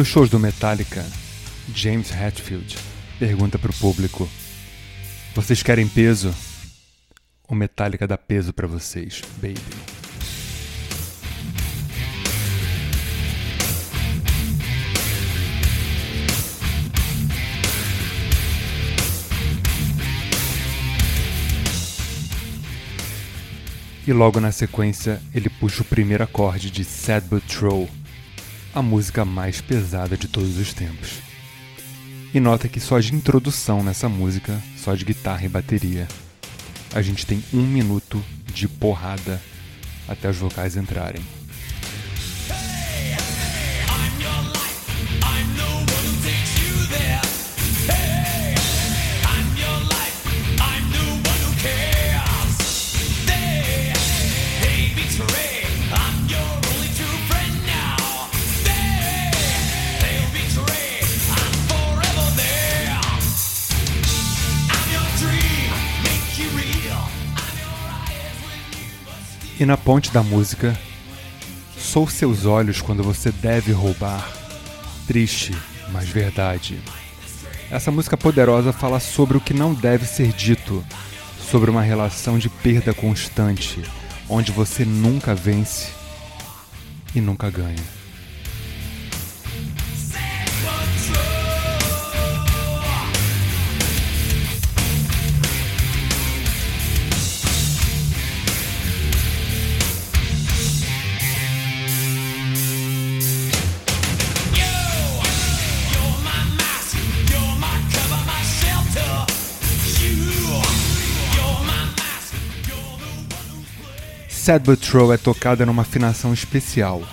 Nos shows do Metallica, James Hetfield pergunta pro público: Vocês querem peso? O Metallica dá peso para vocês, baby. E logo na sequência, ele puxa o primeiro acorde de Sad But True, a música mais pesada de todos os tempos. E nota que só de introdução nessa música, só de guitarra e bateria, a gente tem um minuto de porrada até os vocais entrarem. E na ponte da música, sou seus olhos quando você deve roubar. Triste, mas verdade. Essa música poderosa fala sobre o que não deve ser dito, sobre uma relação de perda constante, onde você nunca vence e nunca ganha. Sad But True é tocada numa afinação especial,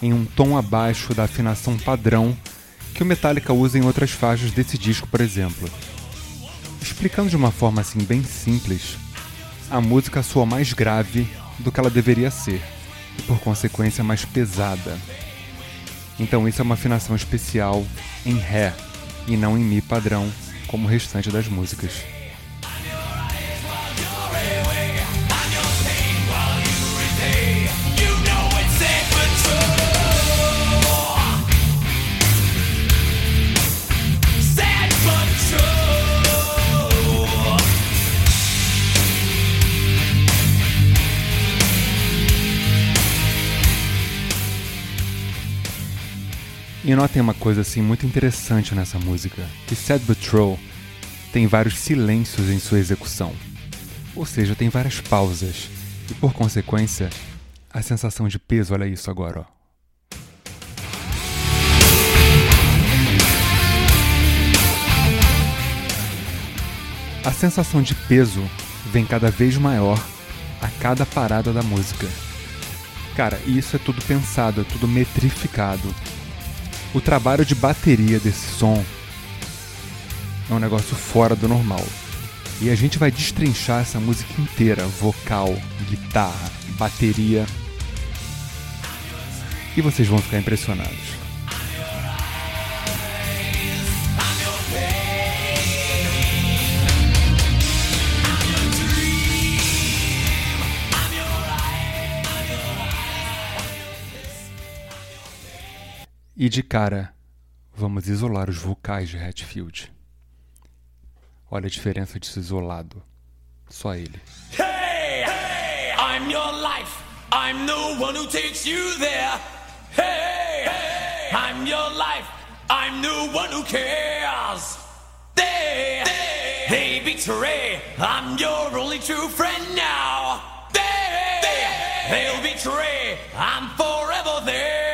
em um tom abaixo da afinação padrão que o Metallica usa em outras faixas desse disco, por exemplo. Explicando de uma forma assim bem simples, a música soa mais grave do que ela deveria ser, e por consequência mais pesada. Então isso é uma afinação especial em Ré e não em Mi padrão, como o restante das músicas. E notem uma coisa assim muito interessante nessa música, que Sad But True tem vários silêncios em sua execução. Ou seja, tem várias pausas. E por consequência, a sensação de peso, olha isso agora, ó. A sensação de peso vem cada vez maior a cada parada da música. Cara, isso é tudo pensado, é tudo metrificado. O trabalho de bateria desse som é um negócio fora do normal. E a gente vai destrinchar essa música inteira: vocal, guitarra, bateria. E vocês vão ficar impressionados. E de cara, vamos isolar os vocais de Hatfield. Olha a diferença de isolado. Só ele. Hey, hey, I'm your life. I'm the one who takes you there. Hey, hey, I'm your life. I'm the one who cares. They, they, they betray. I'm your only true friend now. They, they, they'll betray. I'm forever there.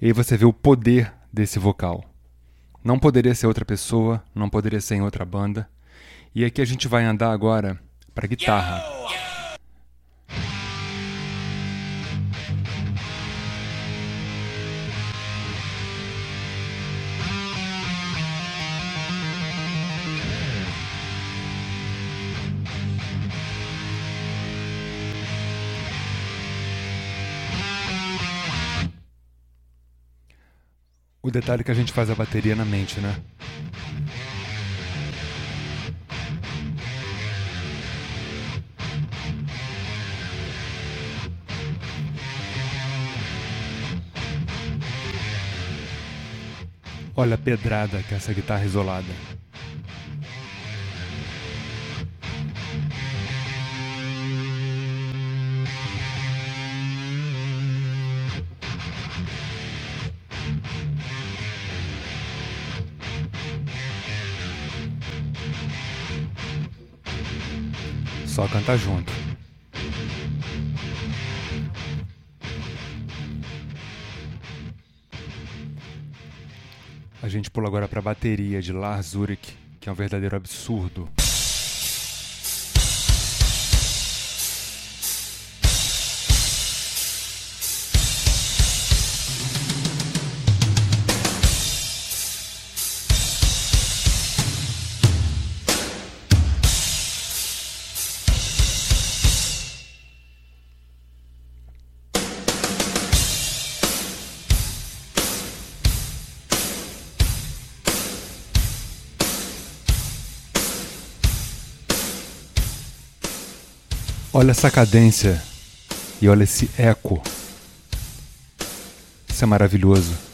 E aí você vê o poder desse vocal. Não poderia ser outra pessoa, não poderia ser em outra banda. E aqui a gente vai andar agora para guitarra. O detalhe é que a gente faz a bateria na mente, né? Olha a pedrada que é essa guitarra isolada. Só cantar junto. A gente pula agora para a bateria de Lars Ulrich, que é um verdadeiro absurdo. Olha essa cadência e olha esse eco. Isso é maravilhoso.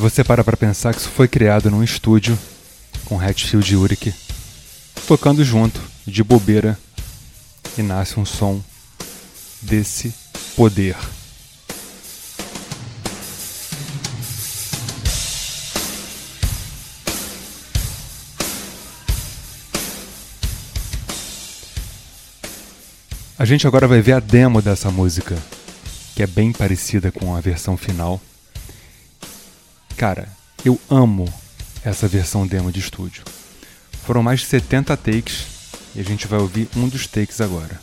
Você para para pensar que isso foi criado num estúdio com Hatfield e Uric tocando junto, de bobeira, e nasce um som desse poder. A gente agora vai ver a demo dessa música, que é bem parecida com a versão final. Cara, eu amo essa versão demo de estúdio. Foram mais de 70 takes e a gente vai ouvir um dos takes agora.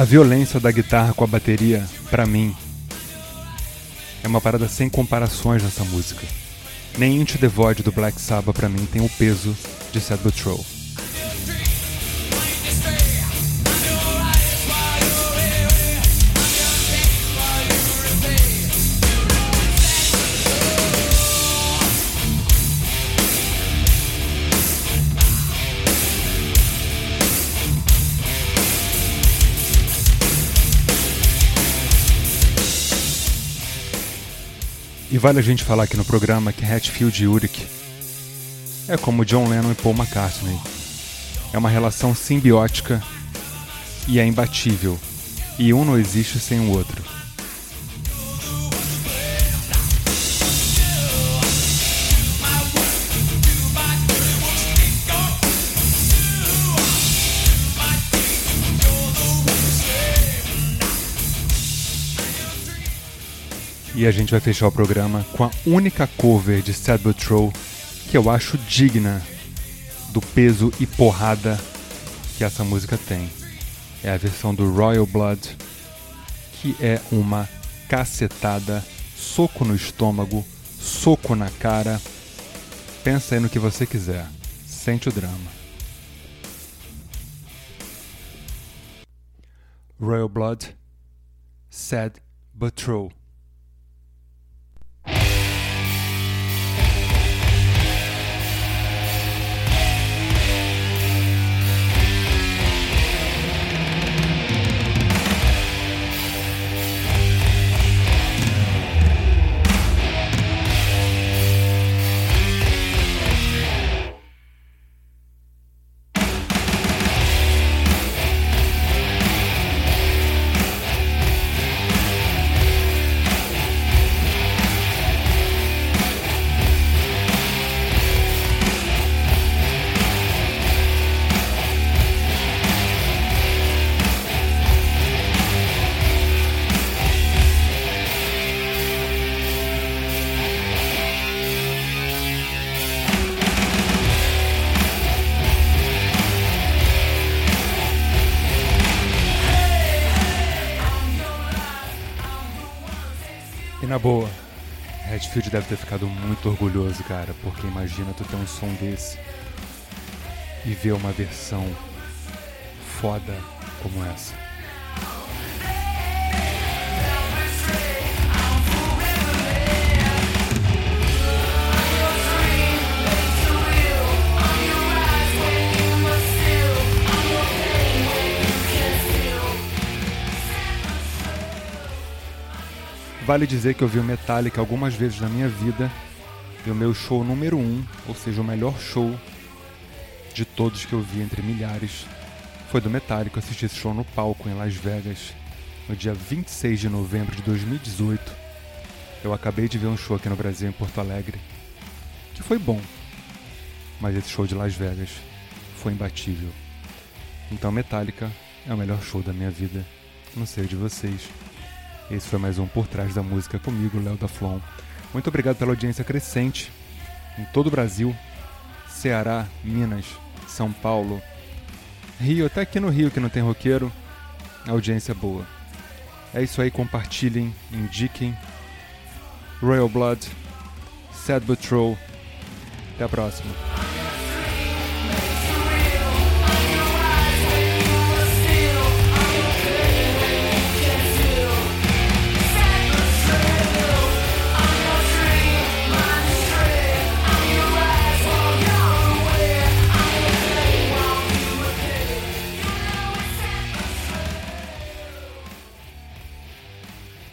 A violência da guitarra com a bateria, para mim, é uma parada sem comparações nessa música. Nem Into the Void do Black Sabbath para mim tem o peso de Sad But True. E vale a gente falar aqui no programa que Hatfield e Uric é como John Lennon e Paul McCartney. É uma relação simbiótica e é imbatível, e um não existe sem o outro. E a gente vai fechar o programa com a única cover de Sad But True que eu acho digna do peso e porrada que essa música tem. É a versão do Royal Blood, que é uma cacetada, soco no estômago, soco na cara. Pensa aí no que você quiser. Sente o drama. Royal Blood, Sad But True. Na boa, Redfield deve ter ficado muito orgulhoso, cara, porque imagina tu ter um som desse e ver uma versão foda como essa. Vale dizer que eu vi o Metallica algumas vezes na minha vida e o meu show número um, ou seja, o melhor show de todos que eu vi entre milhares, foi do Metallica. Eu assisti esse show no palco em Las Vegas no dia 26 de novembro de 2018. Eu acabei de ver um show aqui no Brasil, em Porto Alegre, que foi bom, mas esse show de Las Vegas foi imbatível. Então, Metallica é o melhor show da minha vida. Não sei de vocês. Esse foi mais um Por Trás da Música comigo, Léo da Flon. Muito obrigado pela audiência crescente em todo o Brasil, Ceará, Minas, São Paulo, Rio, até aqui no Rio que não tem roqueiro, audiência boa. É isso aí, compartilhem, indiquem. Royal Blood, Sad But True. Até a próxima.